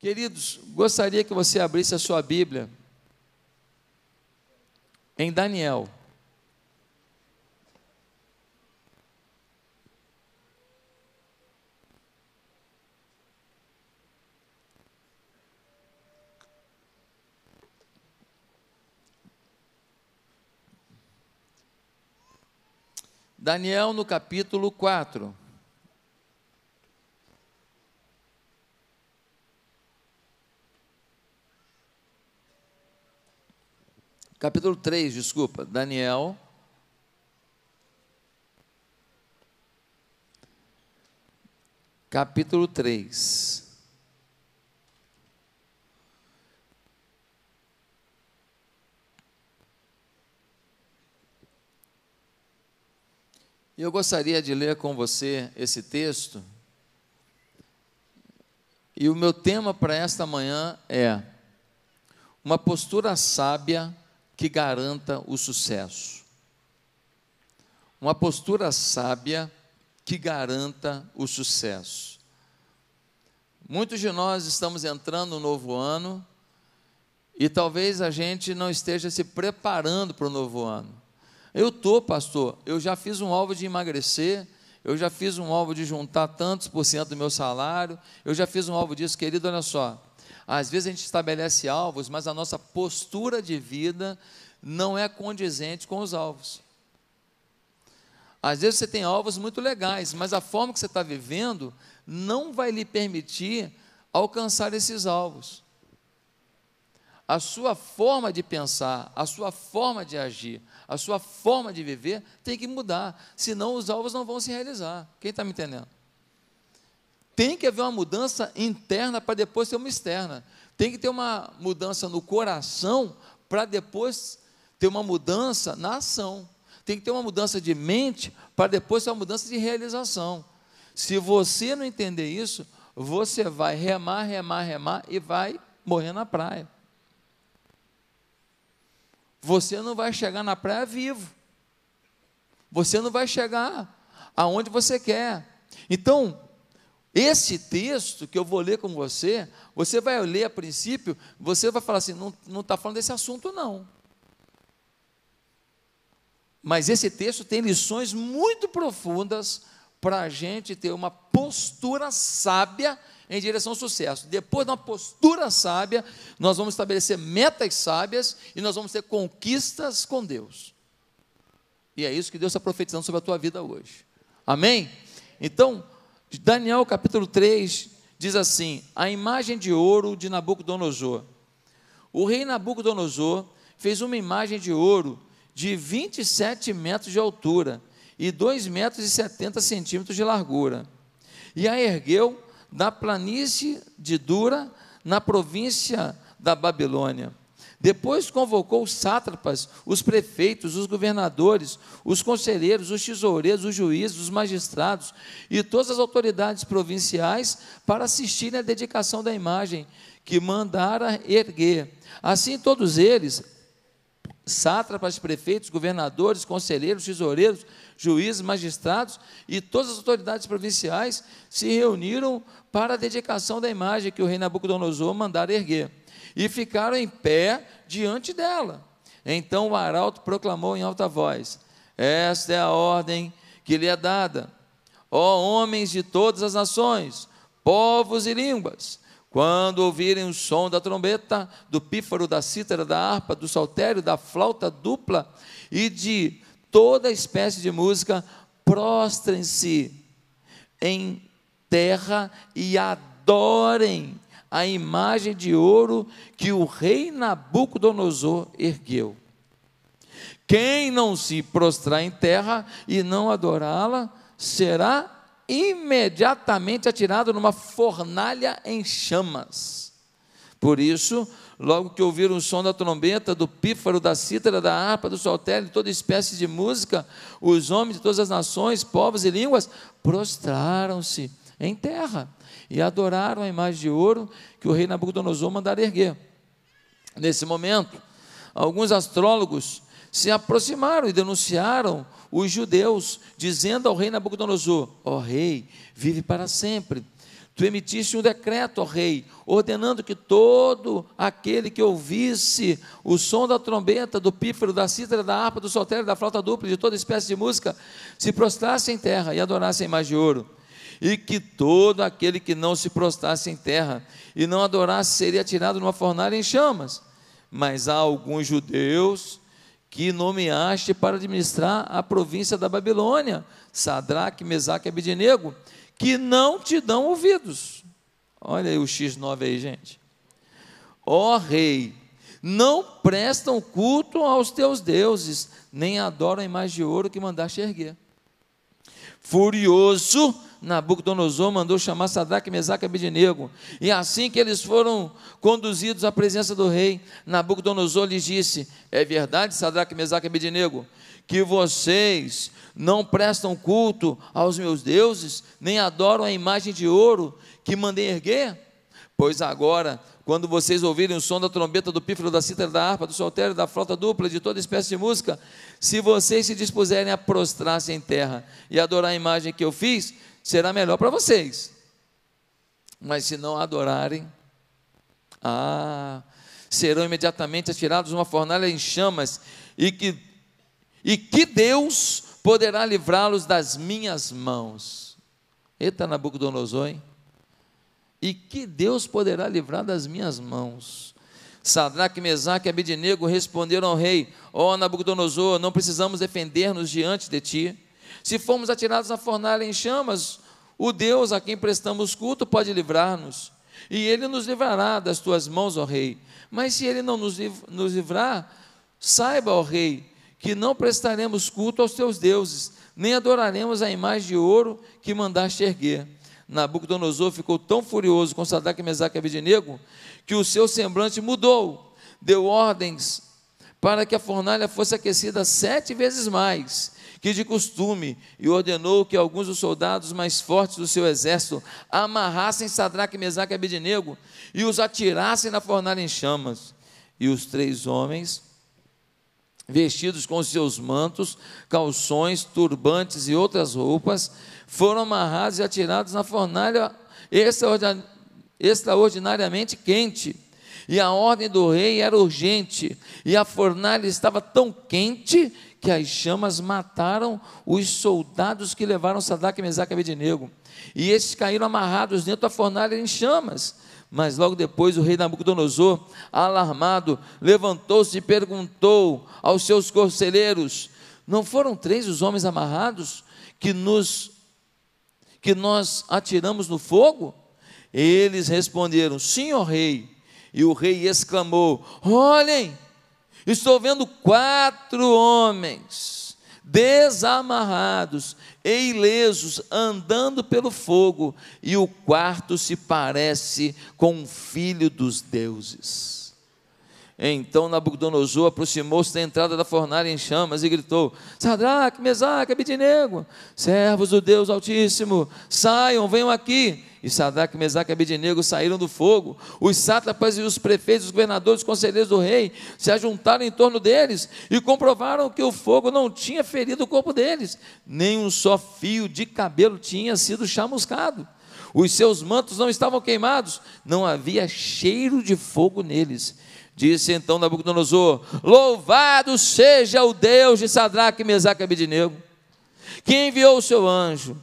Queridos, gostaria que você abrisse a sua Bíblia em Daniel. Daniel no capítulo 4. Capítulo 3, desculpa. Daniel. Capítulo 3. E eu gostaria de ler com você esse texto. E o meu tema para esta manhã é uma postura sábia que garanta o sucesso. Uma postura sábia que garanta o sucesso. Muitos de nós estamos entrando no novo ano e talvez a gente não esteja se preparando para o novo ano. Eu estou, pastor, eu já fiz um alvo de emagrecer, eu já fiz um alvo de juntar tantos por cento do meu salário, eu já fiz um alvo disso, querido, olha só. Às vezes a gente estabelece alvos, mas a nossa postura de vida não é condizente com os alvos. Às vezes você tem alvos muito legais, mas a forma que você está vivendo não vai lhe permitir alcançar esses alvos a sua forma de pensar, a sua forma de agir, a sua forma de viver tem que mudar, senão os alvos não vão se realizar. Quem está me entendendo? Tem que haver uma mudança interna para depois ter uma externa. Tem que ter uma mudança no coração para depois ter uma mudança na ação. Tem que ter uma mudança de mente para depois ter uma mudança de realização. Se você não entender isso, você vai remar, remar, remar e vai morrer na praia você não vai chegar na praia vivo. Você não vai chegar aonde você quer. Então, esse texto que eu vou ler com você, você vai ler a princípio, você vai falar assim: não está falando desse assunto, não. Mas esse texto tem lições muito profundas para a gente ter uma postura sábia em direção ao sucesso. Depois de uma postura sábia, nós vamos estabelecer metas sábias e nós vamos ter conquistas com Deus. E é isso que Deus está profetizando sobre a tua vida hoje. Amém? Então, Daniel capítulo 3 diz assim: a imagem de ouro de Nabucodonosor. O rei Nabucodonosor fez uma imagem de ouro de 27 metros de altura e 2 metros e 70 centímetros de largura. E a ergueu da planície de Dura, na província da Babilônia. Depois convocou os sátrapas, os prefeitos, os governadores, os conselheiros, os tesoureiros, os juízes, os magistrados e todas as autoridades provinciais para assistirem à dedicação da imagem que mandara erguer. Assim, todos eles, sátrapas, prefeitos, governadores, conselheiros, tesoureiros, juízes, magistrados e todas as autoridades provinciais se reuniram para a dedicação da imagem que o rei Nabucodonosor mandara erguer e ficaram em pé diante dela. Então o arauto proclamou em alta voz: Esta é a ordem que lhe é dada. Ó homens de todas as nações, povos e línguas, quando ouvirem o som da trombeta, do pífaro, da cítara, da harpa, do saltério, da flauta dupla e de toda espécie de música, prostrem-se em terra e adorem a imagem de ouro que o rei Nabucodonosor ergueu. Quem não se prostrar em terra e não adorá-la, será imediatamente atirado numa fornalha em chamas. Por isso, logo que ouviram o som da trombeta, do pífaro, da cítara, da harpa, do saltério, toda espécie de música, os homens de todas as nações, povos e línguas prostraram-se em terra e adoraram a imagem de ouro que o rei Nabucodonosor mandara erguer. Nesse momento, alguns astrólogos se aproximaram e denunciaram os judeus, dizendo ao rei Nabucodonosor: Ó oh, rei, vive para sempre. Tu emitiste um decreto, ó rei, ordenando que todo aquele que ouvisse o som da trombeta, do pífaro, da cítara, da harpa, do soltério, da flauta dupla, de toda espécie de música, se prostrasse em terra e adorasse a imagem de ouro. E que todo aquele que não se prostrasse em terra e não adorasse seria tirado numa fornalha em chamas. Mas há alguns judeus que nomeaste para administrar a província da Babilônia, Sadraque, Mesaque e Abidinego, que não te dão ouvidos. Olha aí o X9 aí, gente. Ó rei, não prestam culto aos teus deuses, nem adoram a imagem de ouro que mandaste erguer. Furioso, Nabucodonosor mandou chamar Sadraque, Mesaque e Abednego. E assim que eles foram conduzidos à presença do rei, Nabucodonosor lhes disse: É verdade, Sadraque, Mesaque e Abednego, que vocês não prestam culto aos meus deuses, nem adoram a imagem de ouro que mandei erguer? Pois agora, quando vocês ouvirem o som da trombeta, do pífaro, da cítara, da harpa, do soltério, da flauta dupla, de toda espécie de música, se vocês se dispuserem a prostrar-se em terra e adorar a imagem que eu fiz, será melhor para vocês. Mas se não adorarem, ah, serão imediatamente atirados numa fornalha em chamas, e que, e que Deus poderá livrá-los das minhas mãos. Eita, Nabucodonosor, hein? E que Deus poderá livrar das minhas mãos. Sadraque, Mesaque e Abednego responderam ao rei: Ó oh, Nabucodonosor, não precisamos defender-nos diante de ti. Se formos atirados na fornalha em chamas, o Deus a quem prestamos culto pode livrar-nos, e ele nos livrará das tuas mãos, ó rei. Mas se ele não nos livrar, saiba, ó rei, que não prestaremos culto aos teus deuses, nem adoraremos a imagem de ouro que mandaste erguer. Nabucodonosor ficou tão furioso com Sadraque, Mesaque e Abednego, que o seu semblante mudou, deu ordens para que a fornalha fosse aquecida sete vezes mais que de costume, e ordenou que alguns dos soldados mais fortes do seu exército amarrassem Sadraque, Mesaque e Abednego e os atirassem na fornalha em chamas. E os três homens vestidos com seus mantos, calções, turbantes e outras roupas, foram amarrados e atirados na fornalha extraordinariamente quente. E a ordem do rei era urgente, e a fornalha estava tão quente que as chamas mataram os soldados que levaram Sadraque, Mesaque e Abednego. E esses caíram amarrados dentro da fornalha em chamas. Mas logo depois o rei Nabucodonosor, alarmado, levantou-se e perguntou aos seus conselheiros: Não foram três os homens amarrados que nos que nós atiramos no fogo? Eles responderam: Sim, ó rei. E o rei exclamou: Olhem, estou vendo quatro homens desamarrados e ilesos, andando pelo fogo, e o quarto se parece com um filho dos deuses. Então Nabucodonosor aproximou-se da entrada da fornalha em chamas e gritou: Sadraque, Mesaque, Abidinego, servos do Deus Altíssimo, saiam, venham aqui. E Sadraque, Mesaque e Abidinego saíram do fogo. Os sátrapas e os prefeitos, os governadores, os conselheiros do rei se ajuntaram em torno deles e comprovaram que o fogo não tinha ferido o corpo deles, nem um só fio de cabelo tinha sido chamuscado. Os seus mantos não estavam queimados, não havia cheiro de fogo neles. Disse então Nabucodonosor: Louvado seja o Deus de Sadraque, Mesaque e Abidinego, que enviou o seu anjo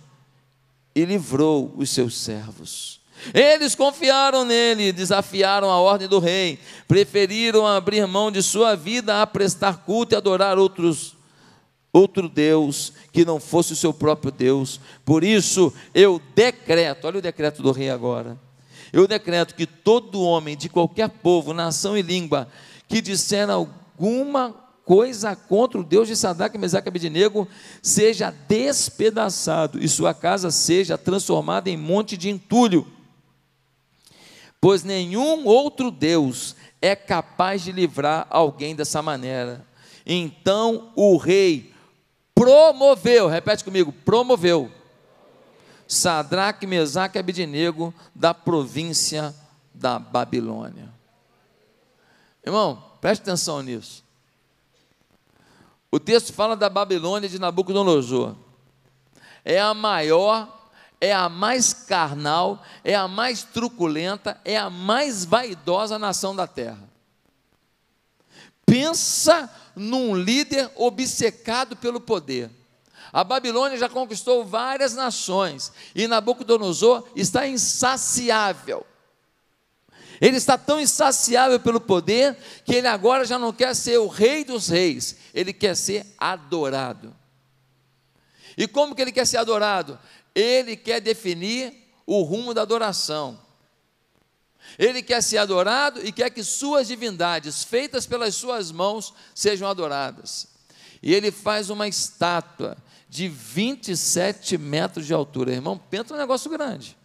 e livrou os seus servos. Eles confiaram nele, desafiaram a ordem do rei, preferiram abrir mão de sua vida a prestar culto e adorar outros outro Deus que não fosse o seu próprio Deus. Por isso eu decreto, olha o decreto do rei agora. Eu decreto que todo homem de qualquer povo, nação e língua que disser alguma coisa contra o Deus de Sadraque, Mesaque e Abednego seja despedaçado e sua casa seja transformada em monte de entulho. Pois nenhum outro Deus é capaz de livrar alguém dessa maneira. Então o rei promoveu, repete comigo, promoveu Sadraque, Mesaque e Abednego da província da Babilônia. Irmão, preste atenção nisso. O texto fala da Babilônia de Nabucodonosor. É a maior, é a mais carnal, é a mais truculenta, é a mais vaidosa nação da terra. Pensa num líder obcecado pelo poder. A Babilônia já conquistou várias nações e Nabucodonosor está insaciável. Ele está tão insaciável pelo poder que ele agora já não quer ser o rei dos reis, ele quer ser adorado. E como que ele quer ser adorado? Ele quer definir o rumo da adoração. Ele quer ser adorado e quer que suas divindades, feitas pelas suas mãos, sejam adoradas. E ele faz uma estátua de 27 metros de altura. Irmão, pensa um negócio grande.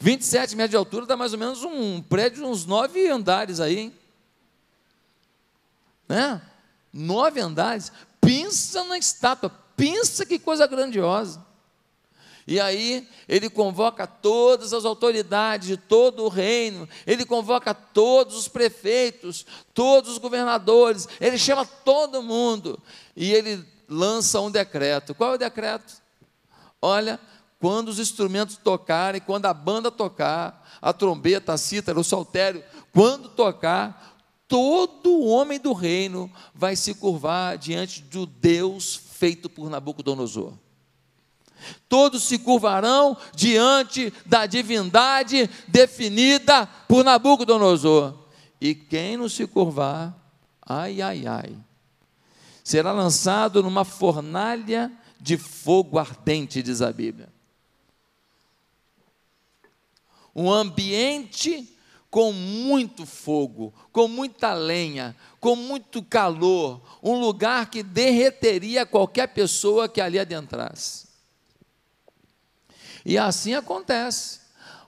27 metros de altura dá mais ou menos um prédio de uns nove andares aí, hein? Né? Nove andares. Pensa na estátua, pensa que coisa grandiosa. E aí ele convoca todas as autoridades de todo o reino, ele convoca todos os prefeitos, todos os governadores, ele chama todo mundo e ele lança um decreto. Qual é o decreto? Olha, quando os instrumentos tocarem, quando a banda tocar, a trombeta, a cítara, o saltério, quando tocar, todo homem do reino vai se curvar diante do Deus feito por Nabucodonosor. Todos se curvarão diante da divindade definida por Nabucodonosor. E quem não se curvar, ai, ai, ai, será lançado numa fornalha de fogo ardente, diz a Bíblia um ambiente com muito fogo, com muita lenha, com muito calor, um lugar que derreteria qualquer pessoa que ali adentrasse. E assim acontece.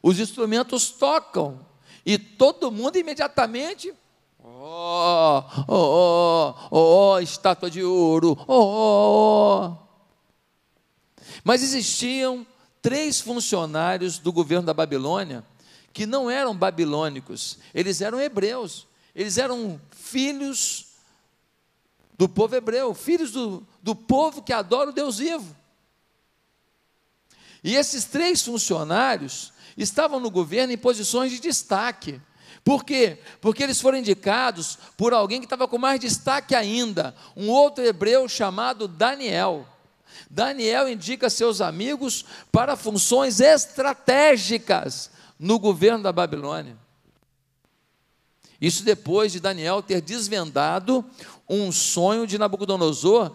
Os instrumentos tocam e todo mundo imediatamente Oh, oh, oh, oh, estátua de ouro, oh, oh, oh. Mas existiam três funcionários do governo da Babilônia que não eram babilônicos, eles eram hebreus, eles eram filhos do povo hebreu, filhos do, do povo que adora o Deus vivo. E esses três funcionários estavam no governo em posições de destaque. Por quê? Porque eles foram indicados por alguém que estava com mais destaque ainda, um outro hebreu chamado Daniel. Daniel indica seus amigos para funções estratégicas no governo da Babilônia. Isso depois de Daniel ter desvendado um sonho de Nabucodonosor,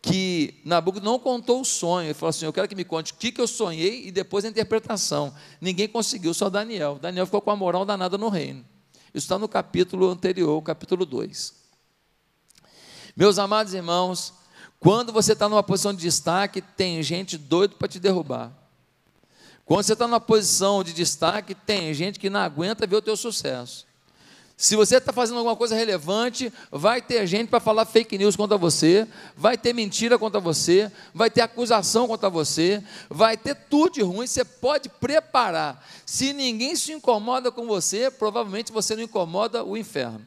que Nabucodonosor não contou o sonho. Ele falou assim: Eu quero que me conte o que, que eu sonhei e depois a interpretação. Ninguém conseguiu, só Daniel. Daniel ficou com a moral danada no reino. Isso está no capítulo anterior, capítulo 2. Meus amados irmãos, quando você está numa posição de destaque, tem gente doido para te derrubar. Quando você está numa posição de destaque, tem gente que não aguenta ver o teu sucesso. Se você está fazendo alguma coisa relevante, vai ter gente para falar fake news contra você, vai ter mentira contra você, vai ter acusação contra você, vai ter tudo de ruim. Você pode preparar. Se ninguém se incomoda com você, provavelmente você não incomoda o inferno.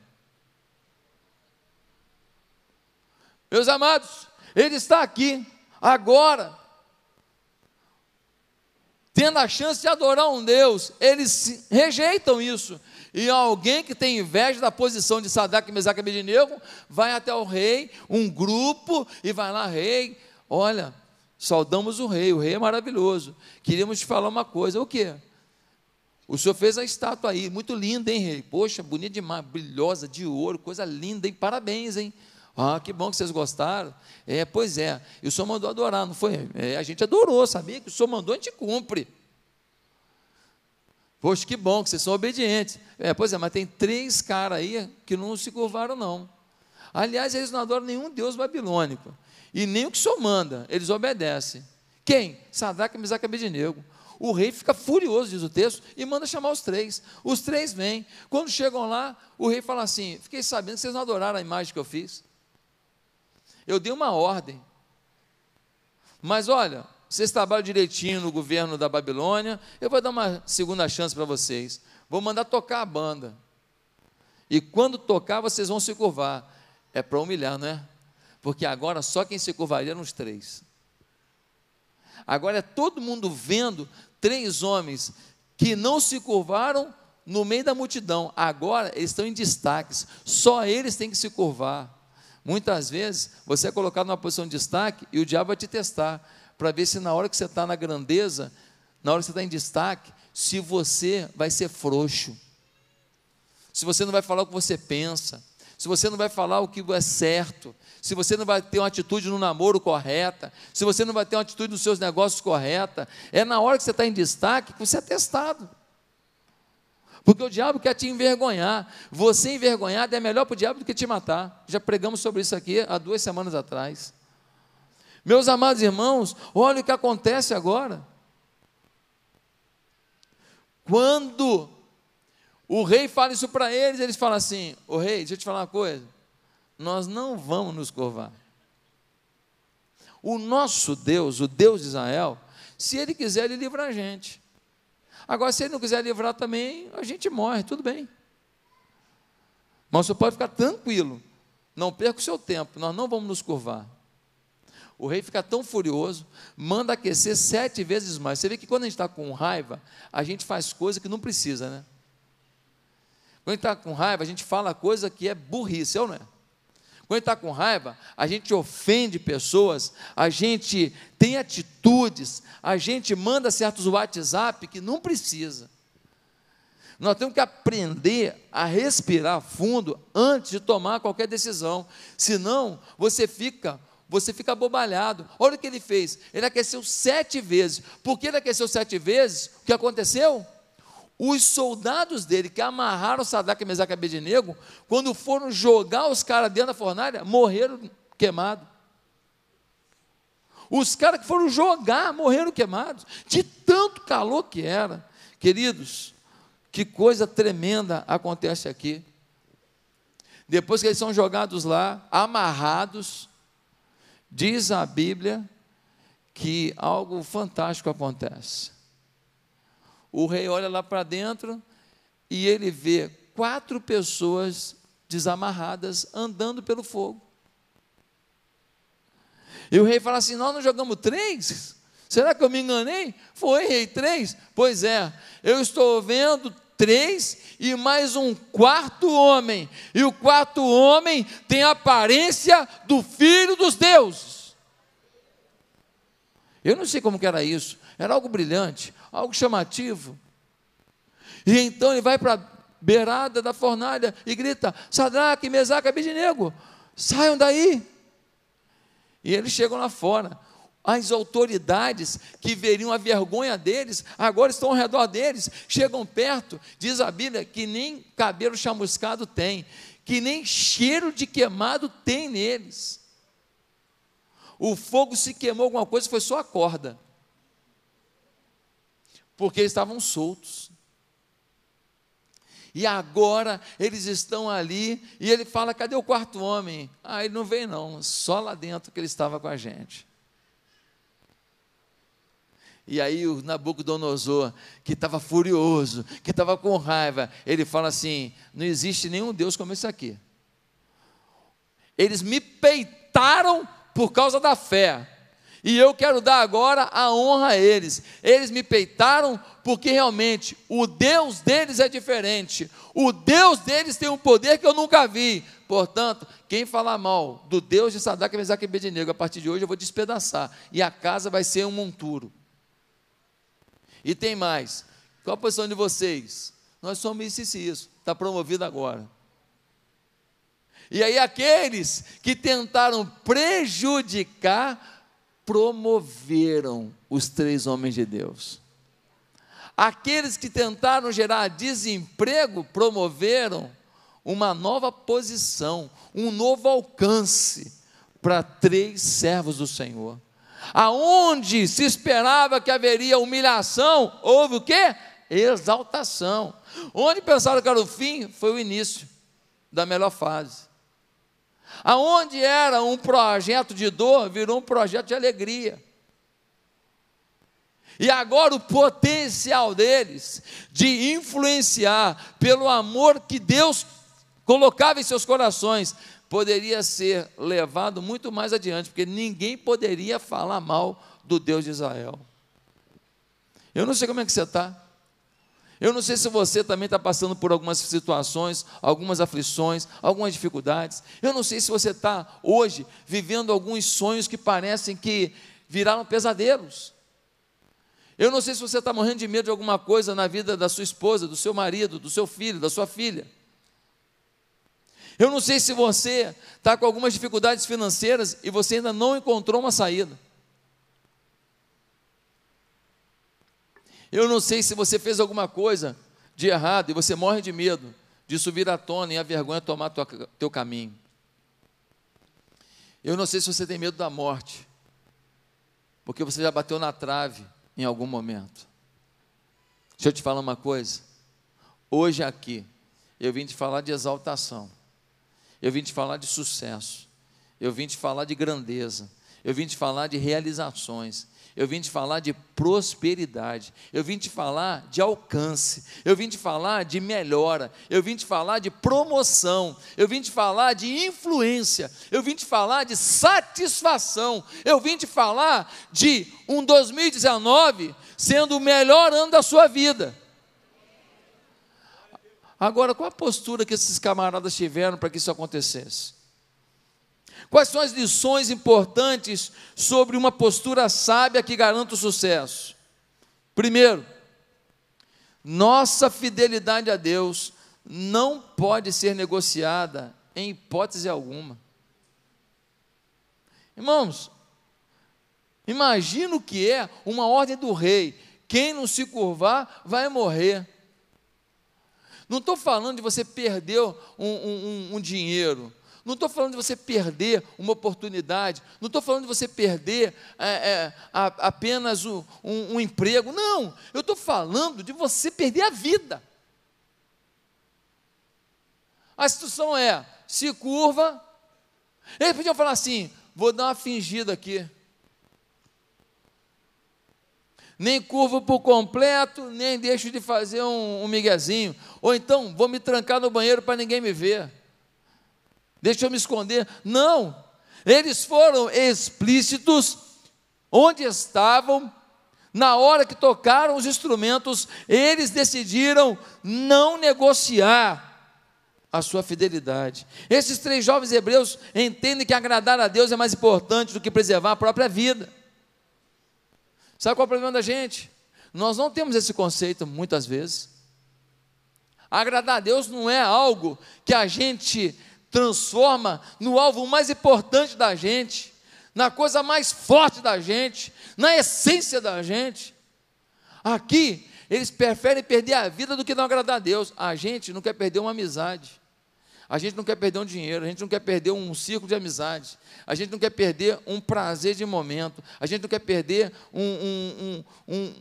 Meus amados, ele está aqui, agora, tendo a chance de adorar um Deus, eles rejeitam isso. E alguém que tem inveja da posição de Sadak, Mesaque e Abednego, vai até o rei, um grupo, e vai lá, rei, olha, saudamos o rei, o rei é maravilhoso. Queríamos te falar uma coisa, o quê? O senhor fez a estátua aí, muito linda, hein, rei? Poxa, bonita demais, brilhosa, de ouro, coisa linda, hein? Parabéns, hein? Ah, que bom que vocês gostaram. É, pois é. E o senhor mandou adorar, não foi? É, a gente adorou, sabia? Que o senhor mandou, a gente cumpre. Poxa, que bom que vocês são obedientes. É, pois é, mas tem três caras aí que não se curvaram, não. Aliás, eles não adoram nenhum deus babilônico. E nem o que o senhor manda, eles obedecem. Quem? Sadraque, Mesaque e Abednego. O rei fica furioso, diz o texto, e manda chamar os três. Os três vêm. Quando chegam lá, o rei fala assim: Fiquei sabendo que vocês não adoraram a imagem que eu fiz. Eu dei uma ordem. Mas olha, vocês trabalham direitinho no governo da Babilônia, eu vou dar uma segunda chance para vocês. Vou mandar tocar a banda. E quando tocar, vocês vão se curvar. É para humilhar, não é? Porque agora só quem se curvaria eram os três. Agora é todo mundo vendo três homens que não se curvaram no meio da multidão. Agora eles estão em destaques. Só eles têm que se curvar. Muitas vezes você é colocado numa posição de destaque e o diabo vai te testar para ver se na hora que você está na grandeza, na hora que você está em destaque, se você vai ser frouxo, se você não vai falar o que você pensa, se você não vai falar o que é certo, se você não vai ter uma atitude no namoro correta, se você não vai ter uma atitude nos seus negócios correta, é na hora que você está em destaque que você é testado. Porque o diabo quer te envergonhar. Você envergonhado é melhor para o diabo do que te matar. Já pregamos sobre isso aqui há duas semanas atrás. Meus amados irmãos, olha o que acontece agora. Quando o rei fala isso para eles, eles falam assim: O rei, deixa eu te falar uma coisa. Nós não vamos nos curvar. O nosso Deus, o Deus de Israel, se ele quiser, ele livra a gente. Agora, se ele não quiser livrar também, a gente morre, tudo bem. Mas você pode ficar tranquilo, não perca o seu tempo, nós não vamos nos curvar. O rei fica tão furioso, manda aquecer sete vezes mais. Você vê que quando a gente está com raiva, a gente faz coisa que não precisa, né? Quando a gente está com raiva, a gente fala coisa que é burrice, é ou não é? Quando está com raiva, a gente ofende pessoas, a gente tem atitudes, a gente manda certos WhatsApp que não precisa. Nós temos que aprender a respirar fundo antes de tomar qualquer decisão. Senão, você fica, você fica abobalhado. Olha o que ele fez. Ele aqueceu sete vezes. Por que ele aqueceu sete vezes? O que aconteceu? Os soldados dele que amarraram Sadraque, Mesaque e Abednego, quando foram jogar os caras dentro da fornalha, morreram queimados. Os caras que foram jogar morreram queimados, de tanto calor que era. Queridos, que coisa tremenda acontece aqui. Depois que eles são jogados lá, amarrados, diz a Bíblia que algo fantástico acontece o rei olha lá para dentro e ele vê quatro pessoas desamarradas andando pelo fogo. E o rei fala assim: Nós não jogamos três? Será que eu me enganei? Foi, rei, três? Pois é, eu estou vendo três e mais um quarto homem. E o quarto homem tem a aparência do filho dos deuses. Eu não sei como que era isso. Era algo brilhante, algo chamativo. E então ele vai para a beirada da fornalha e grita: Sadraque, Mesaque, Abidinego, saiam daí. E eles chegam lá fora. As autoridades que veriam a vergonha deles, agora estão ao redor deles, chegam perto, diz a Bíblia que nem cabelo chamuscado tem, que nem cheiro de queimado tem neles. O fogo se queimou alguma coisa, foi só a corda porque eles estavam soltos. E agora eles estão ali e ele fala: cadê o quarto homem? Ah, ele não veio, não, só lá dentro que ele estava com a gente. E aí o Nabucodonosor, que estava furioso, que estava com raiva, ele fala assim: não existe nenhum Deus como esse aqui. Eles me peitaram por causa da fé. E eu quero dar agora a honra a eles. Eles me peitaram porque realmente o Deus deles é diferente. O Deus deles tem um poder que eu nunca vi. Portanto, quem falar mal do Deus de Sadak, Mesaque e Abednego, a partir de hoje eu vou despedaçar. E a casa vai ser um monturo. E tem mais. Qual a posição de vocês? Nós somos isso e isso. Está promovido agora. E aí aqueles que tentaram prejudicar promoveram os três homens de Deus. Aqueles que tentaram gerar desemprego promoveram uma nova posição, um novo alcance para três servos do Senhor. Aonde se esperava que haveria humilhação, houve o quê? Exaltação. Onde pensaram que era o fim, foi o início da melhor fase. Aonde era um projeto de dor, virou um projeto de alegria. E agora o potencial deles de influenciar pelo amor que Deus colocava em seus corações poderia ser levado muito mais adiante, porque ninguém poderia falar mal do Deus de Israel. Eu não sei como é que você está. Eu não sei se você também está passando por algumas situações, algumas aflições, algumas dificuldades. Eu não sei se você está hoje vivendo alguns sonhos que parecem que viraram pesadelos. Eu não sei se você está morrendo de medo de alguma coisa na vida da sua esposa, do seu marido, do seu filho, da sua filha. Eu não sei se você está com algumas dificuldades financeiras e você ainda não encontrou uma saída. Eu não sei se você fez alguma coisa de errado e você morre de medo disso vir à tona e a vergonha tomar tua, teu caminho. Eu não sei se você tem medo da morte, porque você já bateu na trave em algum momento. Deixa eu te falar uma coisa. Hoje aqui, eu vim te falar de exaltação, eu vim te falar de sucesso, eu vim te falar de grandeza, eu vim te falar de realizações, eu vim te falar de prosperidade, eu vim te falar de alcance, eu vim te falar de melhora, eu vim te falar de promoção, eu vim te falar de influência, eu vim te falar de satisfação, eu vim te falar de um 2019 sendo o melhor ano da sua vida. Agora, qual a postura que esses camaradas tiveram para que isso acontecesse? Quais são as lições importantes sobre uma postura sábia que garanta o sucesso? Primeiro, nossa fidelidade a Deus não pode ser negociada em hipótese alguma. Irmãos, imagina o que é uma ordem do rei: quem não se curvar vai morrer. Não estou falando de você perder um, um, um, um dinheiro, não estou falando de você perder uma oportunidade, não estou falando de você perder é, é, a, apenas um, um, um emprego, não, eu estou falando de você perder a vida. A situação é: se curva, eles podiam falar assim: vou dar uma fingida aqui. Nem curvo por completo, nem deixo de fazer um, um miguezinho. Ou então, vou me trancar no banheiro para ninguém me ver deixa eu me esconder. Não, eles foram explícitos onde estavam, na hora que tocaram os instrumentos, eles decidiram não negociar a sua fidelidade. Esses três jovens hebreus entendem que agradar a Deus é mais importante do que preservar a própria vida. Sabe qual é o problema da gente? Nós não temos esse conceito muitas vezes. Agradar a Deus não é algo que a gente transforma no alvo mais importante da gente, na coisa mais forte da gente, na essência da gente. Aqui, eles preferem perder a vida do que não agradar a Deus. A gente não quer perder uma amizade. A gente não quer perder um dinheiro, a gente não quer perder um círculo de amizade, a gente não quer perder um prazer de momento, a gente não quer perder um, um, um, um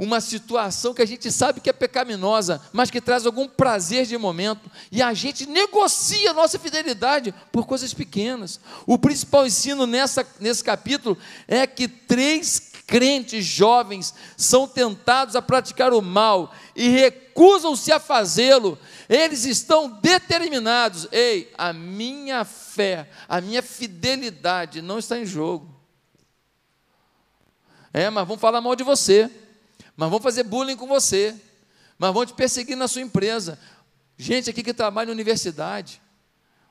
uma situação que a gente sabe que é pecaminosa, mas que traz algum prazer de momento, e a gente negocia a nossa fidelidade por coisas pequenas. O principal ensino nessa, nesse capítulo é que três crentes jovens são tentados a praticar o mal e recusam-se a fazê-lo. Eles estão determinados. Ei, a minha fé, a minha fidelidade não está em jogo. É, mas vão falar mal de você mas vão fazer bullying com você, mas vão te perseguir na sua empresa. Gente aqui que trabalha na universidade,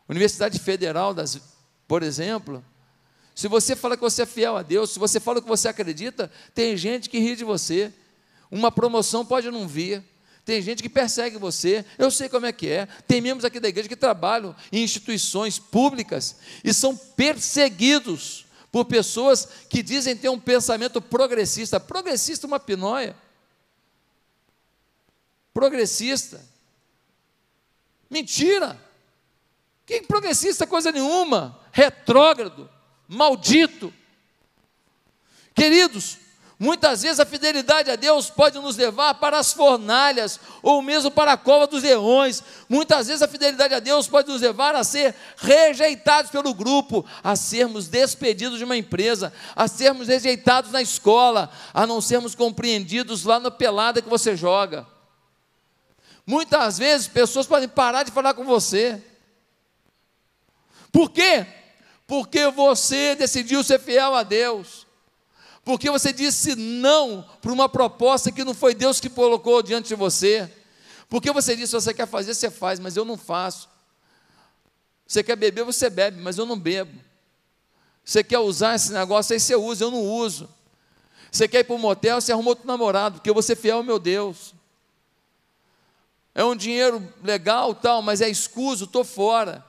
Universidade Federal, das, por exemplo, se você fala que você é fiel a Deus, se você fala que você acredita, tem gente que ri de você. Uma promoção pode não vir. Tem gente que persegue você. Eu sei como é que é. Tem membros aqui da igreja que trabalham em instituições públicas e são perseguidos por pessoas que dizem ter um pensamento progressista. Progressista, uma pinóia. Progressista. Mentira. Que progressista coisa nenhuma. Retrógrado. Maldito. Queridos, Muitas vezes a fidelidade a Deus pode nos levar para as fornalhas, ou mesmo para a cova dos leões. Muitas vezes a fidelidade a Deus pode nos levar a ser rejeitados pelo grupo, a sermos despedidos de uma empresa, a sermos rejeitados na escola, a não sermos compreendidos lá na pelada que você joga. Muitas vezes pessoas podem parar de falar com você. Por quê? Porque você decidiu ser fiel a Deus. Porque você disse não para uma proposta que não foi Deus que colocou diante de você. Porque você disse, você quer fazer, você faz, mas eu não faço. Você quer beber, você bebe, mas eu não bebo. Você quer usar esse negócio, aí você usa, eu não uso. Você quer ir para um motel, você arrumou outro namorado, porque eu vou ser fiel ao meu Deus. É um dinheiro legal, tal, mas é escuso, estou fora.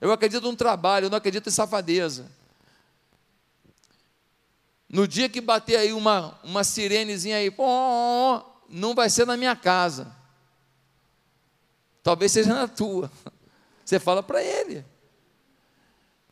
Eu acredito no trabalho, eu não acredito em safadeza. No dia que bater aí uma, uma sirenezinha aí, não vai ser na minha casa. Talvez seja na tua. Você fala para ele.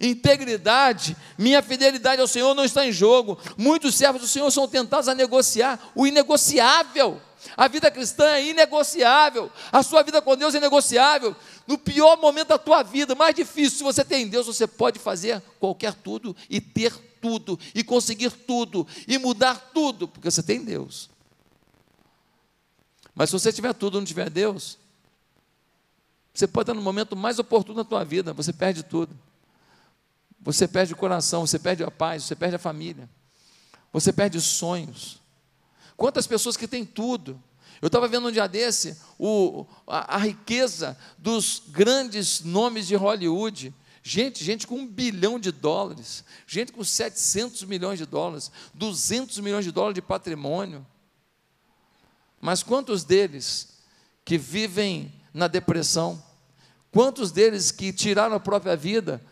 Integridade, minha fidelidade ao Senhor não está em jogo. Muitos servos do Senhor são tentados a negociar o inegociável. A vida cristã é inegociável. A sua vida com Deus é negociável. No pior momento da tua vida, mais difícil, se você tem Deus, você pode fazer qualquer tudo e ter tudo, e conseguir tudo, e mudar tudo, porque você tem Deus. Mas se você tiver tudo e não tiver Deus, você pode estar no momento mais oportuno da tua vida, você perde tudo. Você perde o coração, você perde a paz, você perde a família. Você perde os sonhos. Quantas pessoas que têm tudo. Eu estava vendo um dia desse o, a, a, riqueza dos grandes nomes de Hollywood. Gente, gente com um bilhão de dólares, gente com 700 milhões de dólares, 200 milhões de dólares de patrimônio. Mas quantos deles que vivem na depressão, Quantos deles que tiraram a própria vida,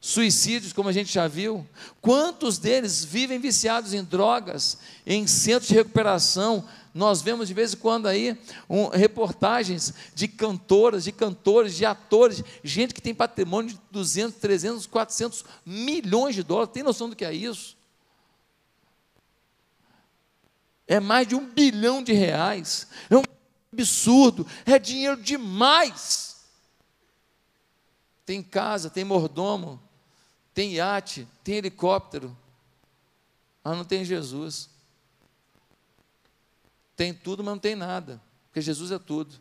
suicídios, como a gente já viu? Quantos deles vivem viciados em drogas, em centros de recuperação? Nós vemos de vez em quando aí um, reportagens de cantoras, de cantores, de atores, gente que tem patrimônio de 200, 300, 400 milhões de dólares. Tem noção do que é isso? É mais de um bilhão de reais. É um absurdo. É dinheiro demais tem casa, tem mordomo, tem iate, tem helicóptero, mas não tem Jesus. Tem tudo, mas não tem nada, porque Jesus é tudo.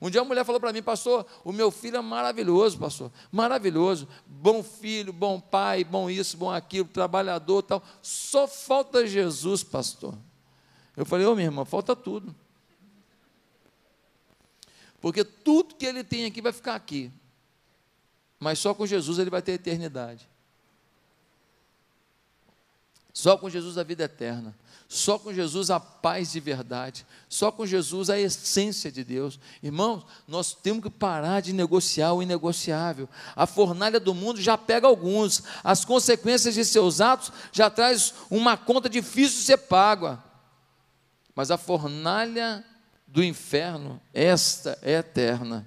Um dia uma mulher falou para mim, pastor, o meu filho é maravilhoso, pastor, maravilhoso, bom filho, bom pai, bom isso, bom aquilo, trabalhador, tal. Só falta Jesus, pastor. Eu falei, ô oh, minha irmã, falta tudo. Porque tudo que ele tem aqui vai ficar aqui. Mas só com Jesus ele vai ter eternidade. Só com Jesus a vida eterna. Só com Jesus a paz de verdade. Só com Jesus a essência de Deus. Irmãos, nós temos que parar de negociar o inegociável. A fornalha do mundo já pega alguns. As consequências de seus atos já traz uma conta difícil de ser paga. Mas a fornalha do inferno, esta é eterna.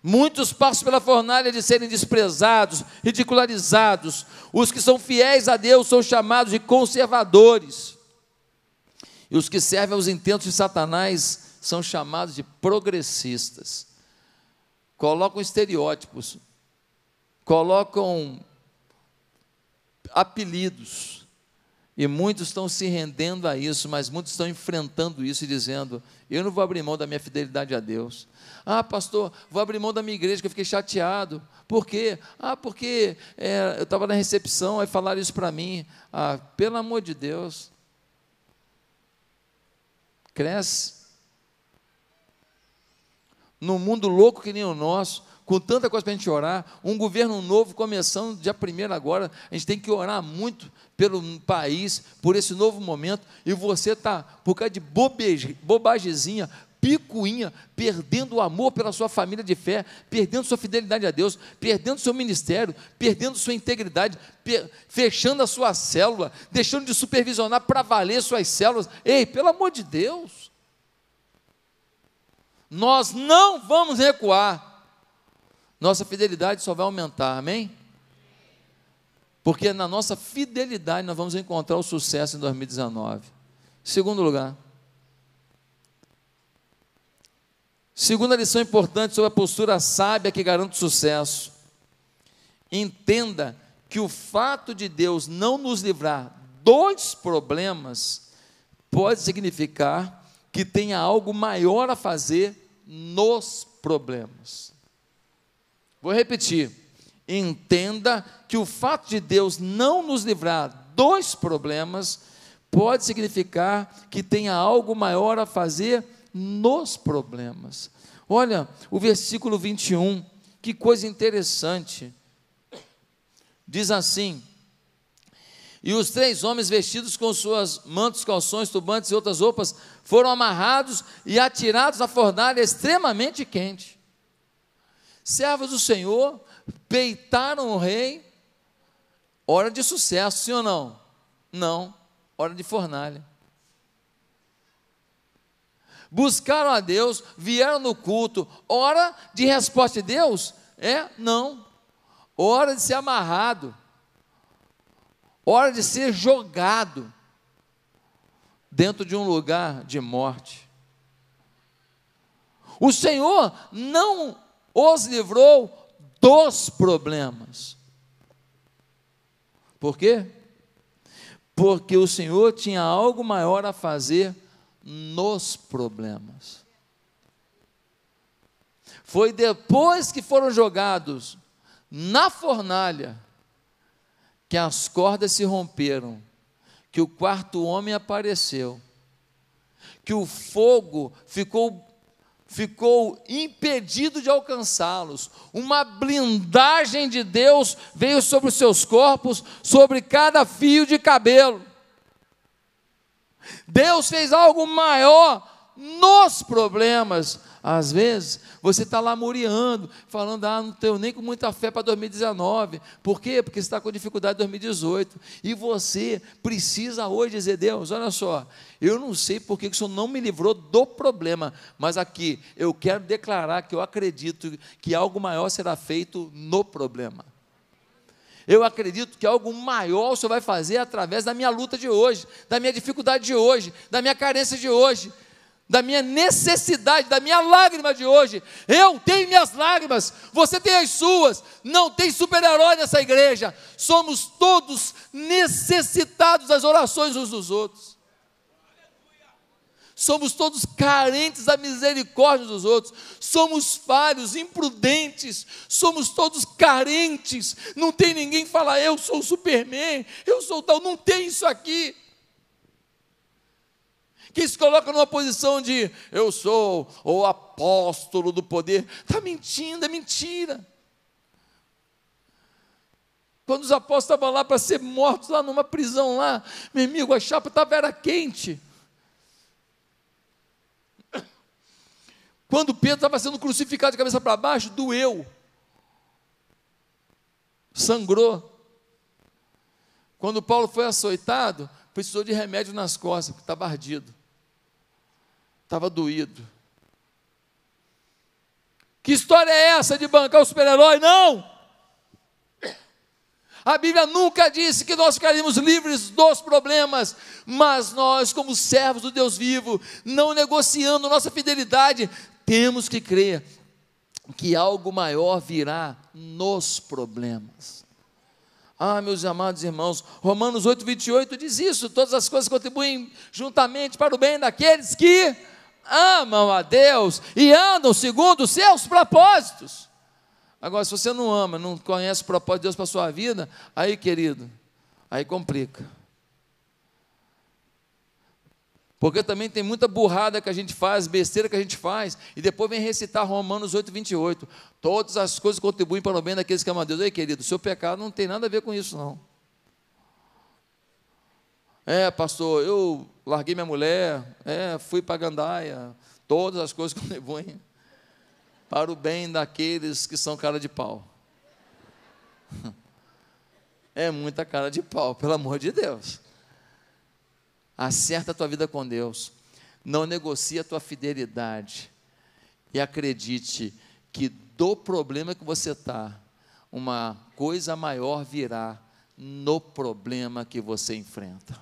Muitos passam pela fornalha de serem desprezados, ridicularizados. Os que são fiéis a Deus são chamados de conservadores. E os que servem aos intentos de Satanás são chamados de progressistas. Colocam estereótipos, colocam apelidos. E muitos estão se rendendo a isso, mas muitos estão enfrentando isso e dizendo: Eu não vou abrir mão da minha fidelidade a Deus. Ah, pastor, vou abrir mão da minha igreja, que eu fiquei chateado. Por quê? Ah, porque é, eu estava na recepção, aí falaram isso para mim. Ah, pelo amor de Deus. Cresce. Num mundo louco que nem o nosso, com tanta coisa para a gente orar, um governo novo começando dia primeiro agora, a gente tem que orar muito pelo país, por esse novo momento, e você está, por causa de bobagezinha, picuinha, perdendo o amor pela sua família de fé, perdendo sua fidelidade a Deus, perdendo seu ministério, perdendo sua integridade, fechando a sua célula, deixando de supervisionar para valer suas células. Ei, pelo amor de Deus, nós não vamos recuar nossa fidelidade só vai aumentar, amém? Porque na nossa fidelidade nós vamos encontrar o sucesso em 2019. Segundo lugar. Segunda lição importante sobre a postura sábia que garante sucesso. Entenda que o fato de Deus não nos livrar dos problemas pode significar que tenha algo maior a fazer nos problemas. Vou repetir. Entenda que o fato de Deus não nos livrar dos problemas pode significar que tenha algo maior a fazer nos problemas. Olha o versículo 21, que coisa interessante. Diz assim: E os três homens vestidos com suas mantos, calções, tubantes e outras roupas foram amarrados e atirados à fornalha extremamente quente. Servos do Senhor peitaram o rei, hora de sucesso, sim ou não? Não, hora de fornalha. Buscaram a Deus, vieram no culto, hora de resposta de Deus? É, não. Hora de ser amarrado, hora de ser jogado dentro de um lugar de morte. O Senhor não os livrou dos problemas. Por quê? Porque o Senhor tinha algo maior a fazer nos problemas. Foi depois que foram jogados na fornalha que as cordas se romperam, que o quarto homem apareceu, que o fogo ficou ficou impedido de alcançá-los. Uma blindagem de Deus veio sobre os seus corpos, sobre cada fio de cabelo. Deus fez algo maior nos problemas, às vezes, você está lá muriando, falando, ah, não tenho nem com muita fé para 2019. Por quê? Porque você está com dificuldade em 2018. E você precisa hoje dizer, Deus, olha só, eu não sei por que o Senhor não me livrou do problema, mas aqui eu quero declarar que eu acredito que algo maior será feito no problema. Eu acredito que algo maior o Senhor vai fazer através da minha luta de hoje, da minha dificuldade de hoje, da minha carência de hoje da minha necessidade, da minha lágrima de hoje. Eu tenho minhas lágrimas, você tem as suas. Não tem super-herói nessa igreja. Somos todos necessitados das orações uns dos outros. Somos todos carentes da misericórdia dos outros. Somos falhos, imprudentes. Somos todos carentes. Não tem ninguém que fala, eu sou o Superman, eu sou tal. Não tem isso aqui que se coloca numa posição de eu sou o apóstolo do poder, está mentindo, é mentira. Quando os apóstolos estavam lá para ser mortos, lá numa prisão lá, meu amigo, a chapa estava era quente. Quando Pedro estava sendo crucificado de cabeça para baixo, doeu. Sangrou. Quando Paulo foi açoitado, precisou de remédio nas costas, porque estava ardido estava doído. Que história é essa de bancar o super-herói? Não! A Bíblia nunca disse que nós ficaríamos livres dos problemas, mas nós, como servos do Deus vivo, não negociando nossa fidelidade, temos que crer que algo maior virá nos problemas. Ah, meus amados irmãos, Romanos 8, 28 diz isso: todas as coisas contribuem juntamente para o bem daqueles que amam a Deus e andam segundo os seus propósitos. Agora, se você não ama, não conhece o propósito de Deus para a sua vida, aí, querido, aí complica. Porque também tem muita burrada que a gente faz, besteira que a gente faz, e depois vem recitar Romanos 8, 28. Todas as coisas contribuem para o bem daqueles que amam a Deus. Ei, querido, seu pecado não tem nada a ver com isso, não. É, pastor, eu larguei minha mulher, é, fui para Gandaia, todas as coisas contribuem para o bem daqueles que são cara de pau. É muita cara de pau, pelo amor de Deus. Acerta a tua vida com Deus. Não negocie a tua fidelidade. E acredite que do problema que você está, uma coisa maior virá no problema que você enfrenta.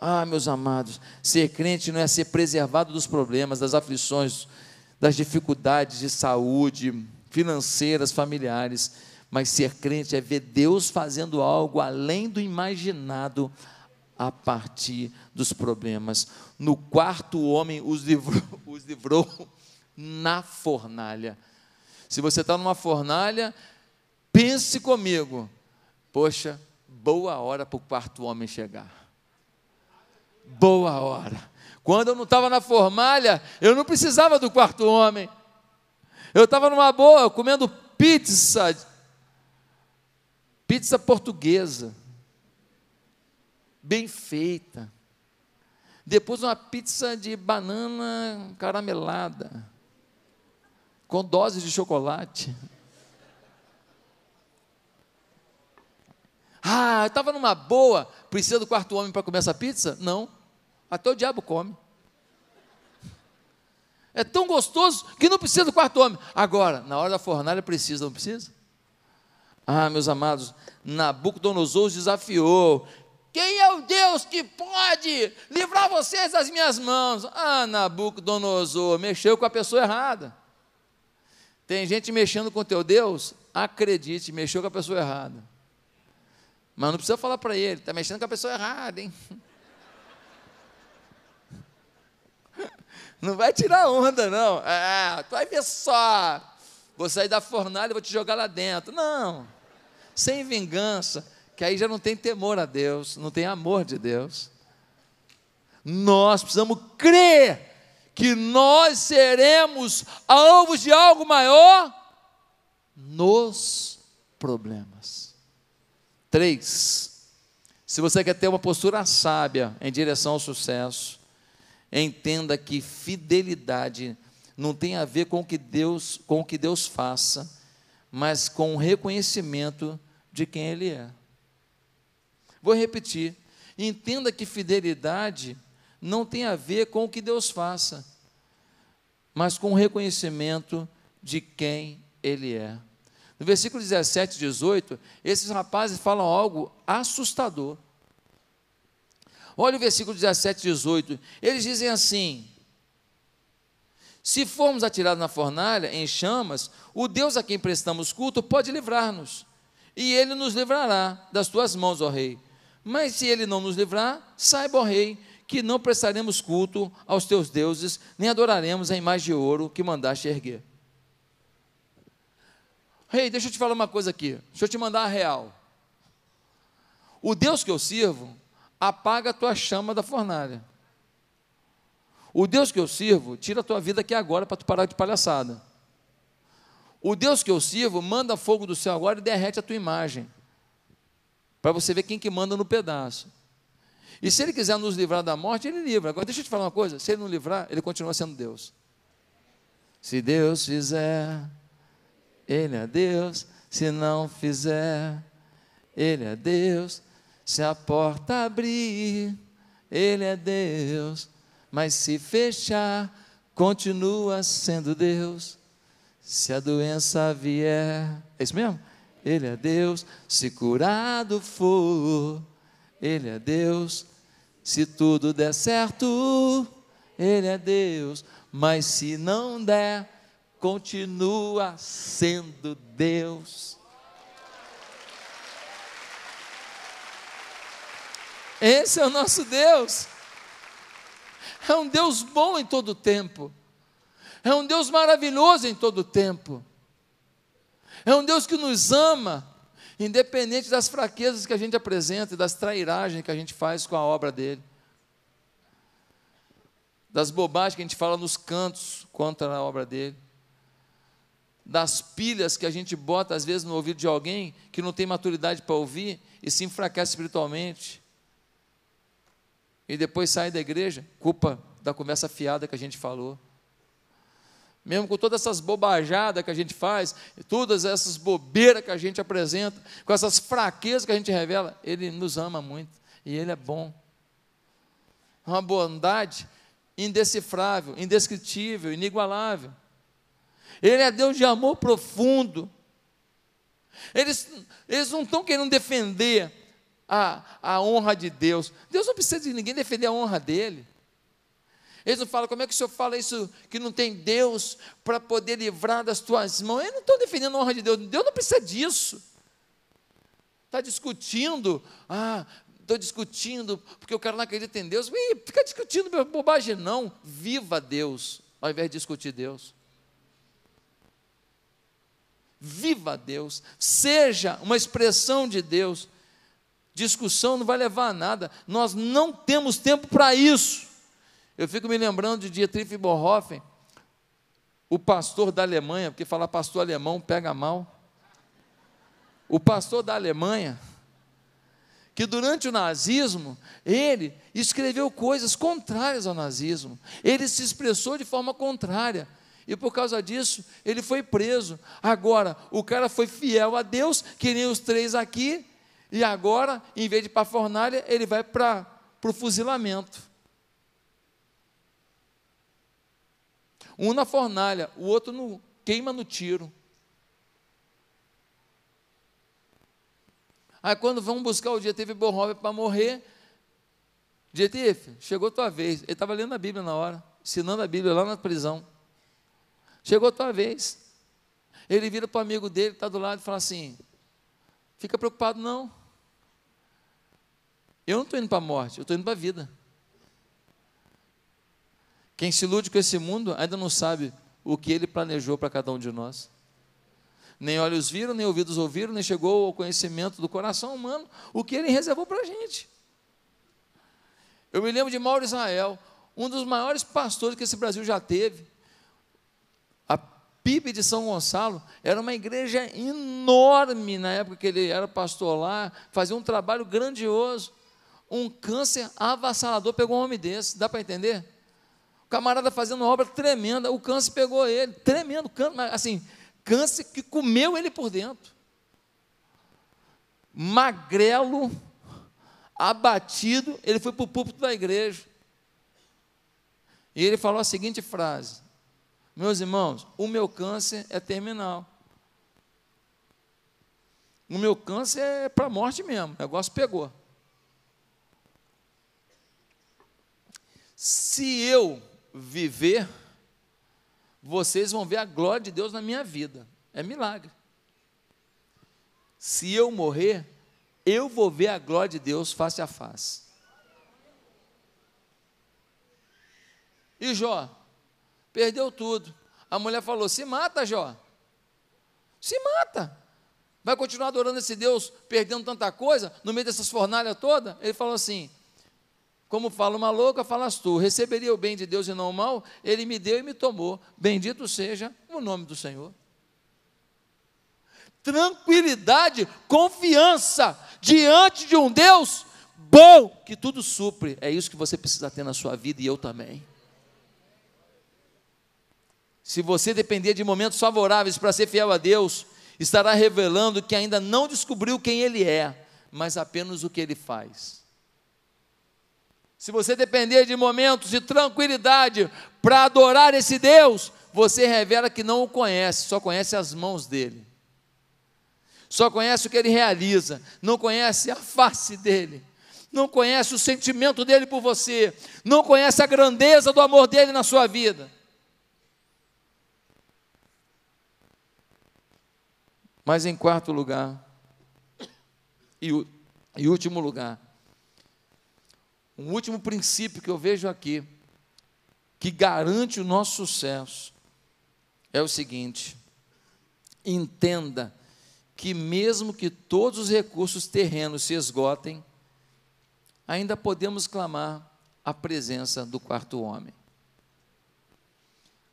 Ah, meus amados, ser crente não é ser preservado dos problemas, das aflições, das dificuldades de saúde, financeiras, familiares, mas ser crente é ver Deus fazendo algo além do imaginado a partir dos problemas. No quarto homem os livrou, os livrou na fornalha. Se você está numa fornalha, pense comigo, poxa, boa hora para o quarto homem chegar. boa hora. Quando eu não estava na formalha, eu não precisava do quarto homem. Eu estava numa boa, comendo pizza, pizza portuguesa, bem feita. Depois uma pizza de banana caramelada, com doses de chocolate. Ah, eu estava numa boa, precisa do quarto homem para comer essa pizza? Não, até o diabo come. É tão gostoso que não precisa do quarto homem. Agora, na hora da fornalha precisa, não precisa? Ah, meus amados, Nabucodonosor os desafiou. Quem é o Deus que pode livrar vocês das minhas mãos? Ah, Nabucodonosor, mexeu com a pessoa errada. Tem gente mexendo com o teu Deus? Acredite, mexeu com a pessoa errada. Mas não precisa falar para ele, está mexendo com a pessoa errada, hein? Não vai tirar onda, não. Ah, tu vai ver só. Vou sair da fornalha e vou te jogar lá dentro. Não. Sem vingança, que aí já não tem temor a Deus, não tem amor de Deus. Nós precisamos crer que nós seremos alvos de algo maior nos problemas. Três, se você quer ter uma postura sábia em direção ao sucesso, entenda que fidelidade não tem a ver com o que Deus, com o que Deus faça, mas com o reconhecimento de quem Ele é. Vou repetir. Entenda que fidelidade não tem a ver com o que Deus faça, mas com o reconhecimento de quem Ele é. No versículo 17 e 18, esses rapazes falam algo assustador. Olha o versículo 17 e 18. Eles dizem assim: Se formos atirados na fornalha, em chamas, o Deus a quem prestamos culto pode livrar-nos, e ele nos livrará das tuas mãos, ó Rei. Mas se ele não nos livrar, saiba, ó Rei, que não prestaremos culto aos teus deuses, nem adoraremos a imagem de ouro que mandaste erguer. Rei, deixa eu te falar uma coisa aqui. Deixa eu te mandar a real. O Deus que eu sirvo apaga a tua chama da fornalha. O Deus que eu sirvo tira a tua vida aqui agora para tu parar de palhaçada. O Deus que eu sirvo manda fogo do céu agora e derrete a tua imagem. Para você ver quem que manda no pedaço. E se ele quiser nos livrar da morte, ele livra. Agora deixa eu te falar uma coisa, se ele não livrar, ele continua sendo Deus. Se Deus fizer ele é Deus, se não fizer, Ele é Deus. Se a porta abrir, Ele é Deus. Mas se fechar, continua sendo Deus. Se a doença vier, é isso mesmo? Ele é Deus. Se curado for, Ele é Deus. Se tudo der certo, Ele é Deus. Mas se não der, continua sendo Deus. Esse é o nosso Deus. É um Deus bom em todo tempo. É um Deus maravilhoso em todo tempo. É um Deus que nos ama, independente das fraquezas que a gente apresenta e das trairagens que a gente faz com a obra dele. Das bobagens que a gente fala nos cantos contra a obra dele das pilhas que a gente bota às vezes no ouvido de alguém que não tem maturidade para ouvir e se enfraquece espiritualmente. E depois sai da igreja, culpa da conversa fiada que a gente falou. Mesmo com todas essas bobajadas que a gente faz, todas essas bobeiras que a gente apresenta, com essas fraquezas que a gente revela, Ele nos ama muito e Ele é bom. Uma bondade indecifrável, indescritível, inigualável. Ele é Deus de amor profundo. Eles, eles não estão querendo defender a, a honra de Deus. Deus não precisa de ninguém defender a honra dele. Eles não falam, como é que o senhor fala isso, que não tem Deus para poder livrar das tuas mãos? Eles não estão defendendo a honra de Deus. Deus não precisa disso. Está discutindo, ah, estou discutindo porque o cara não acredita em Deus. Ih, fica discutindo bobagem, não. Viva Deus, ao invés de discutir Deus viva Deus, seja uma expressão de Deus. discussão não vai levar a nada. Nós não temos tempo para isso. Eu fico me lembrando de Dietrich Bonhoeffer, o pastor da Alemanha, porque falar pastor alemão pega mal. O pastor da Alemanha, que durante o nazismo, ele escreveu coisas contrárias ao nazismo. Ele se expressou de forma contrária. E por causa disso, ele foi preso. Agora, o cara foi fiel a Deus, que nem os três aqui, e agora, em vez de ir para a fornalha, ele vai para o fuzilamento. Um na fornalha, o outro no, queima no tiro. Aí quando vão buscar o teve Bonhoeffer para morrer, Dietif, chegou tua vez. Ele estava lendo a Bíblia na hora, ensinando a Bíblia lá na prisão. Chegou tua vez. Ele vira para o amigo dele, está do lado, e fala assim: Fica preocupado, não. Eu não estou indo para a morte, eu estou indo para a vida. Quem se ilude com esse mundo ainda não sabe o que ele planejou para cada um de nós. Nem olhos viram, nem ouvidos ouviram, nem chegou ao conhecimento do coração humano o que ele reservou para a gente. Eu me lembro de Mauro Israel, um dos maiores pastores que esse Brasil já teve. A PIB de São Gonçalo era uma igreja enorme na época que ele era pastor lá, fazia um trabalho grandioso. Um câncer avassalador pegou um homem desse, dá para entender? Camarada fazendo uma obra tremenda, o câncer pegou ele, tremendo, assim, câncer que comeu ele por dentro. Magrelo, abatido, ele foi para o púlpito da igreja. E ele falou a seguinte frase: Meus irmãos, o meu câncer é terminal. O meu câncer é para a morte mesmo, o negócio pegou. Se eu viver, vocês vão ver a glória de Deus na minha vida. É milagre. Se eu morrer, eu vou ver a glória de Deus face a face. E Jó, perdeu tudo. A mulher falou: Se mata, Jó. Se mata. Vai continuar adorando esse Deus, perdendo tanta coisa, no meio dessas fornalhas todas? Ele falou assim: como fala uma louca, falas tu. Receberia o bem de Deus e não o mal, ele me deu e me tomou. Bendito seja o nome do Senhor. Tranquilidade, confiança diante de um Deus bom que tudo supre. É isso que você precisa ter na sua vida e eu também. Se você depender de momentos favoráveis para ser fiel a Deus, estará revelando que ainda não descobriu quem Ele é, mas apenas o que Ele faz. Se você depender de momentos de tranquilidade para adorar esse Deus, você revela que não o conhece, só conhece as mãos dele. Só conhece o que ele realiza, não conhece a face dele, não conhece o sentimento dele por você, não conhece a grandeza do amor dele na sua vida. Mas em quarto lugar, e, e último lugar, um último princípio que eu vejo aqui, que garante o nosso sucesso, é o seguinte: entenda que, mesmo que todos os recursos terrenos se esgotem, ainda podemos clamar a presença do quarto homem.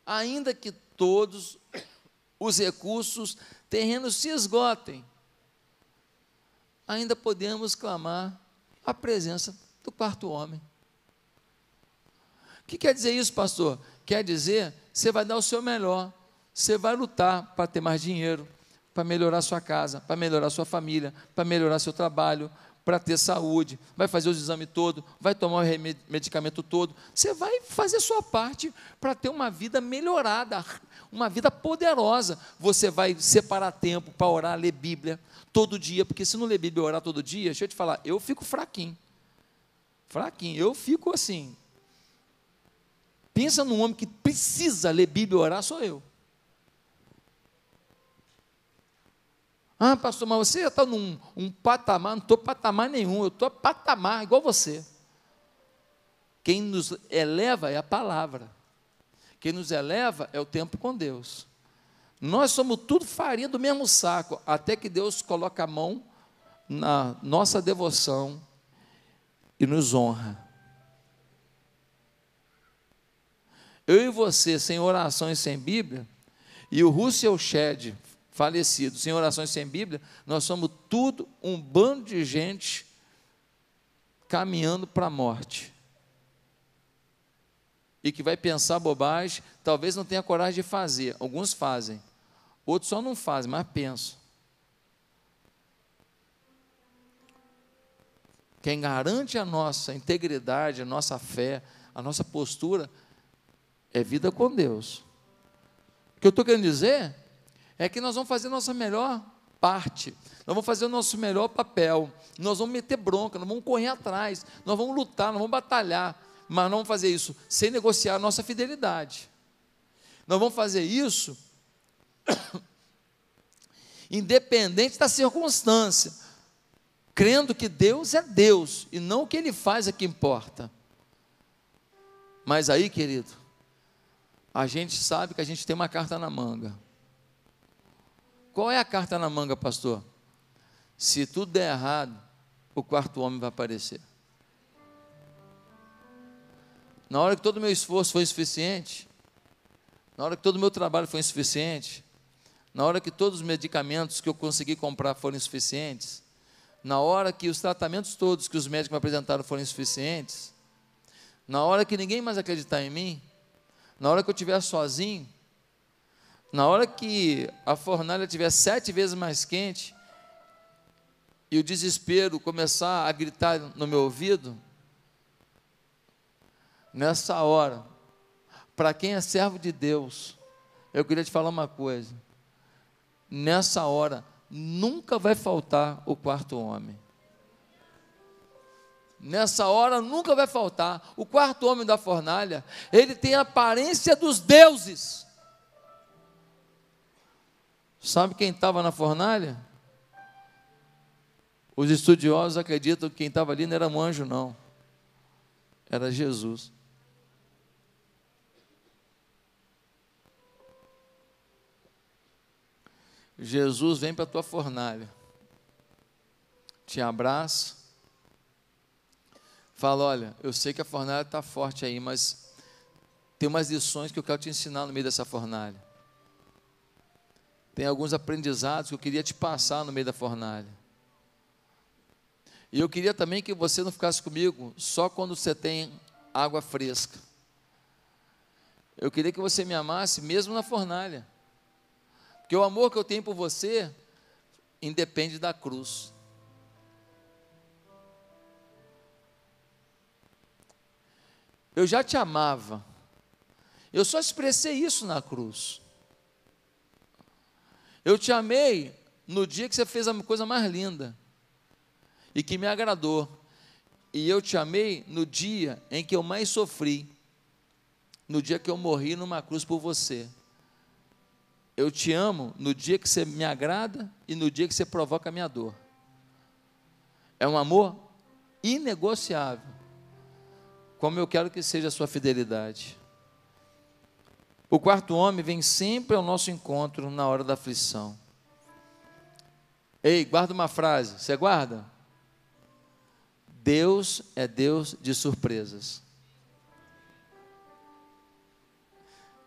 Ainda que todos os recursos terrenos se esgotem, ainda podemos clamar a presença do quarto homem. O que quer dizer isso, pastor? Quer dizer, você vai dar o seu melhor, você vai lutar para ter mais dinheiro, para melhorar sua casa, para melhorar sua família, para melhorar seu trabalho, para ter saúde, vai fazer os exames todo, vai tomar o medicamento todo. Você vai fazer sua parte para ter uma vida melhorada, uma vida poderosa. Você vai separar tempo para orar, ler Bíblia todo dia, porque se não ler Bíblia e orar todo dia, deixa eu te falar, eu fico fraquinho fraquinho. Eu fico assim. Pensa num homem que precisa ler Bíblia e orar, sou eu. Ah, pastor, mas você está num um patamar, não estou patamar nenhum, eu estou patamar igual você. Quem nos eleva é a palavra. Quem nos eleva é o tempo com Deus. Nós somos tudo farinha do mesmo saco, até que Deus coloca a mão na nossa devoção e nos honra. Eu e você, sem orações, sem Bíblia, e o Russell Shedd, falecido, sem orações, sem Bíblia, nós somos tudo um bando de gente caminhando para a morte. E que vai pensar bobagem, talvez não tenha coragem de fazer. Alguns fazem, outros só não fazem, mas pensam. Quem garante a nossa integridade, a nossa fé, a nossa postura, é vida com Deus. O que eu estou querendo dizer é que nós vamos fazer a nossa melhor parte, nós vamos fazer o nosso melhor papel, nós vamos meter bronca, nós vamos correr atrás, nós vamos lutar, nós vamos batalhar, mas não vamos fazer isso sem negociar a nossa fidelidade. Nós vamos fazer isso independente da circunstância, crendo que Deus é Deus e não o que Ele faz é que importa. Mas aí, querido, a gente sabe que a gente tem uma carta na manga. Qual é a carta na manga, pastor? Se tudo der errado, o quarto homem vai aparecer. Na hora que todo o meu esforço foi insuficiente, na hora que todo o meu trabalho foi insuficiente, na hora que todos os medicamentos que eu consegui comprar foram insuficientes, na hora que os tratamentos todos que os médicos me apresentaram foram insuficientes, na hora que ninguém mais acreditar em mim, na hora que eu estiver sozinho, na hora que a fornalha estiver sete vezes mais quente e o desespero começar a gritar no meu ouvido, nessa hora, para quem é servo de Deus, eu queria te falar uma coisa. Nessa hora, nunca vai faltar o quarto homem. Nessa hora nunca vai faltar. O quarto homem da fornalha, ele tem a aparência dos deuses. Sabe quem estava na fornalha? Os estudiosos acreditam que quem estava ali não era um anjo, não. Era Jesus. Jesus vem para a tua fornalha, te abraça, fala: Olha, eu sei que a fornalha está forte aí, mas tem umas lições que eu quero te ensinar no meio dessa fornalha. Tem alguns aprendizados que eu queria te passar no meio da fornalha. E eu queria também que você não ficasse comigo só quando você tem água fresca. Eu queria que você me amasse mesmo na fornalha. Porque o amor que eu tenho por você independe da cruz. Eu já te amava. Eu só expressei isso na cruz. Eu te amei no dia que você fez a coisa mais linda e que me agradou. E eu te amei no dia em que eu mais sofri, no dia que eu morri numa cruz por você. Eu te amo no dia que você me agrada e no dia que você provoca a minha dor. É um amor inegociável. Como eu quero que seja a sua fidelidade. O quarto homem vem sempre ao nosso encontro na hora da aflição. Ei, guarda uma frase. Você guarda? Deus é Deus de surpresas.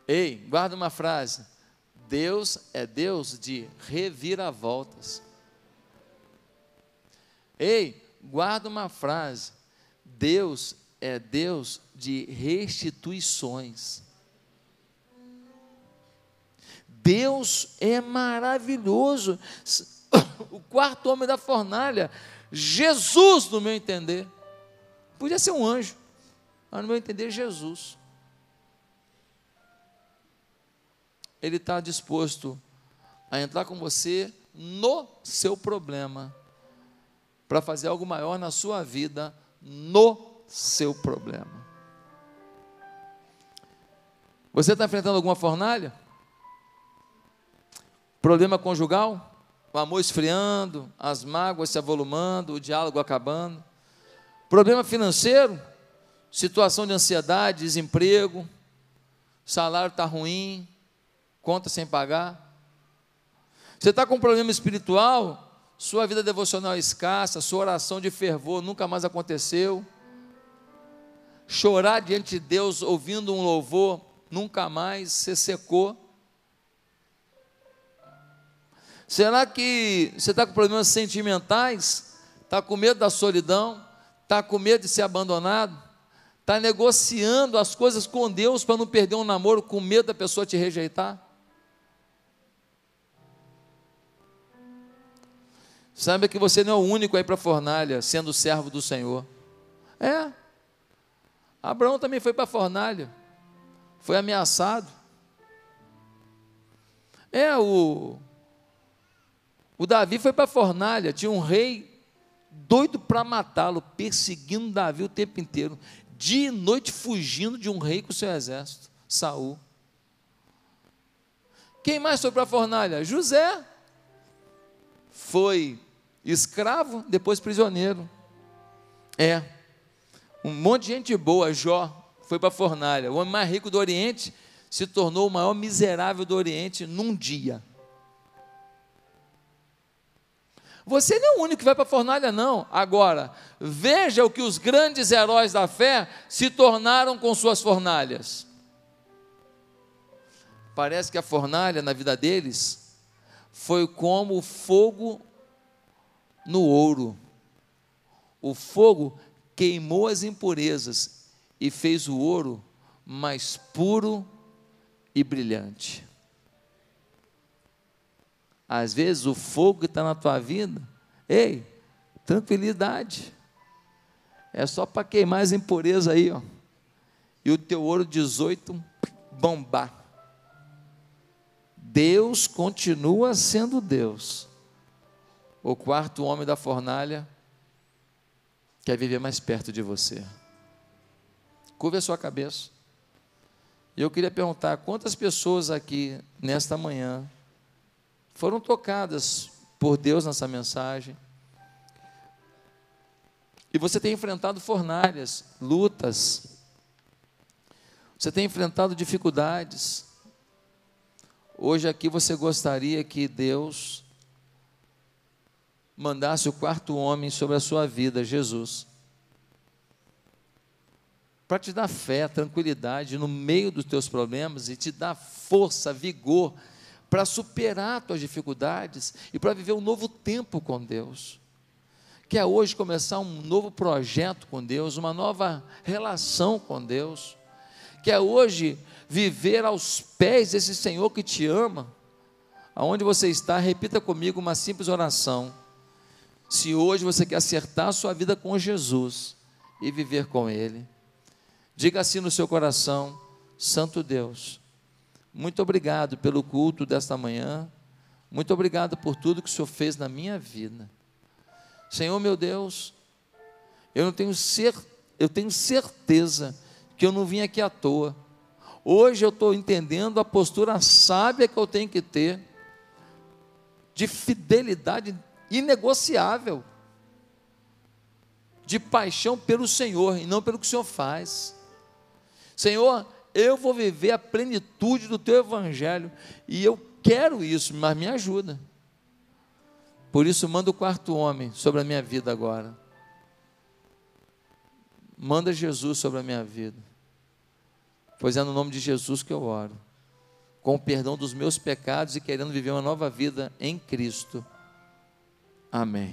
Ei, guarda uma frase. Deus é Deus de reviravoltas. Ei, guarda uma frase. Deus é Deus de restituições. Deus é maravilhoso. O quarto homem da fornalha, Jesus, no meu entender, podia ser um anjo, mas no meu entender, Jesus. Ele está disposto a entrar com você no seu problema, para fazer algo maior na sua vida, no seu problema. Você está enfrentando alguma fornalha? Problema conjugal? O amor esfriando, as mágoas se avolumando, o diálogo acabando. Problema financeiro? Situação de ansiedade, desemprego, salário está ruim, conta sem pagar. Você está com um problema espiritual, sua vida devocional é escassa, sua oração de fervor nunca mais aconteceu. Chorar diante de Deus ouvindo um louvor nunca mais se secou. Será que você está com problemas sentimentais? Está com medo da solidão? Está com medo de ser abandonado? Está negociando as coisas com Deus para não perder um namoro com medo da pessoa te rejeitar? Sabe que você não é o único aí para a fornalha, sendo servo do Senhor. É. Abraão também foi para a fornalha. Foi ameaçado. É, o, o Davi foi para a fornalha. Tinha um rei doido para matá-lo, perseguindo Davi o tempo inteiro. Dia e noite fugindo de um rei com seu exército. Saul. Quem mais foi para a fornalha? José. Foi escravo, depois prisioneiro. É. Um monte de gente boa, Jó, foi para a fornalha. O homem mais rico do Oriente se tornou o maior miserável do Oriente num dia. Você não é o único que vai para a fornalha, não. Agora, veja o que os grandes heróis da fé se tornaram com suas fornalhas. Parece que a fornalha na vida deles foi como o fogo no ouro. O fogo queimou as impurezas e fez o ouro mais puro e brilhante. Às vezes o fogo que está na tua vida, ei, tranquilidade. É só para queimar as impurezas aí, ó. E o teu ouro 18 bombar. Deus continua sendo Deus o quarto homem da fornalha quer viver mais perto de você. Curva a sua cabeça. E eu queria perguntar: quantas pessoas aqui nesta manhã foram tocadas por Deus nessa mensagem? E você tem enfrentado fornalhas, lutas, você tem enfrentado dificuldades. Hoje aqui você gostaria que Deus mandasse o quarto homem sobre a sua vida, Jesus. Para te dar fé, tranquilidade no meio dos teus problemas e te dar força, vigor para superar tuas dificuldades e para viver um novo tempo com Deus. Quer hoje começar um novo projeto com Deus, uma nova relação com Deus. Quer hoje viver aos pés desse Senhor que te ama. Aonde você está, repita comigo uma simples oração. Se hoje você quer acertar a sua vida com Jesus e viver com Ele, diga assim no seu coração: Santo Deus, muito obrigado pelo culto desta manhã, muito obrigado por tudo que o Senhor fez na minha vida. Senhor meu Deus, eu não tenho cer eu tenho certeza que eu não vim aqui à toa. Hoje eu estou entendendo a postura sábia que eu tenho que ter, de fidelidade inegociável de paixão pelo Senhor e não pelo que o Senhor faz. Senhor, eu vou viver a plenitude do teu evangelho e eu quero isso, mas me ajuda. Por isso, manda o quarto homem sobre a minha vida agora. Manda Jesus sobre a minha vida. Pois é no nome de Jesus que eu oro. Com o perdão dos meus pecados e querendo viver uma nova vida em Cristo. Amém.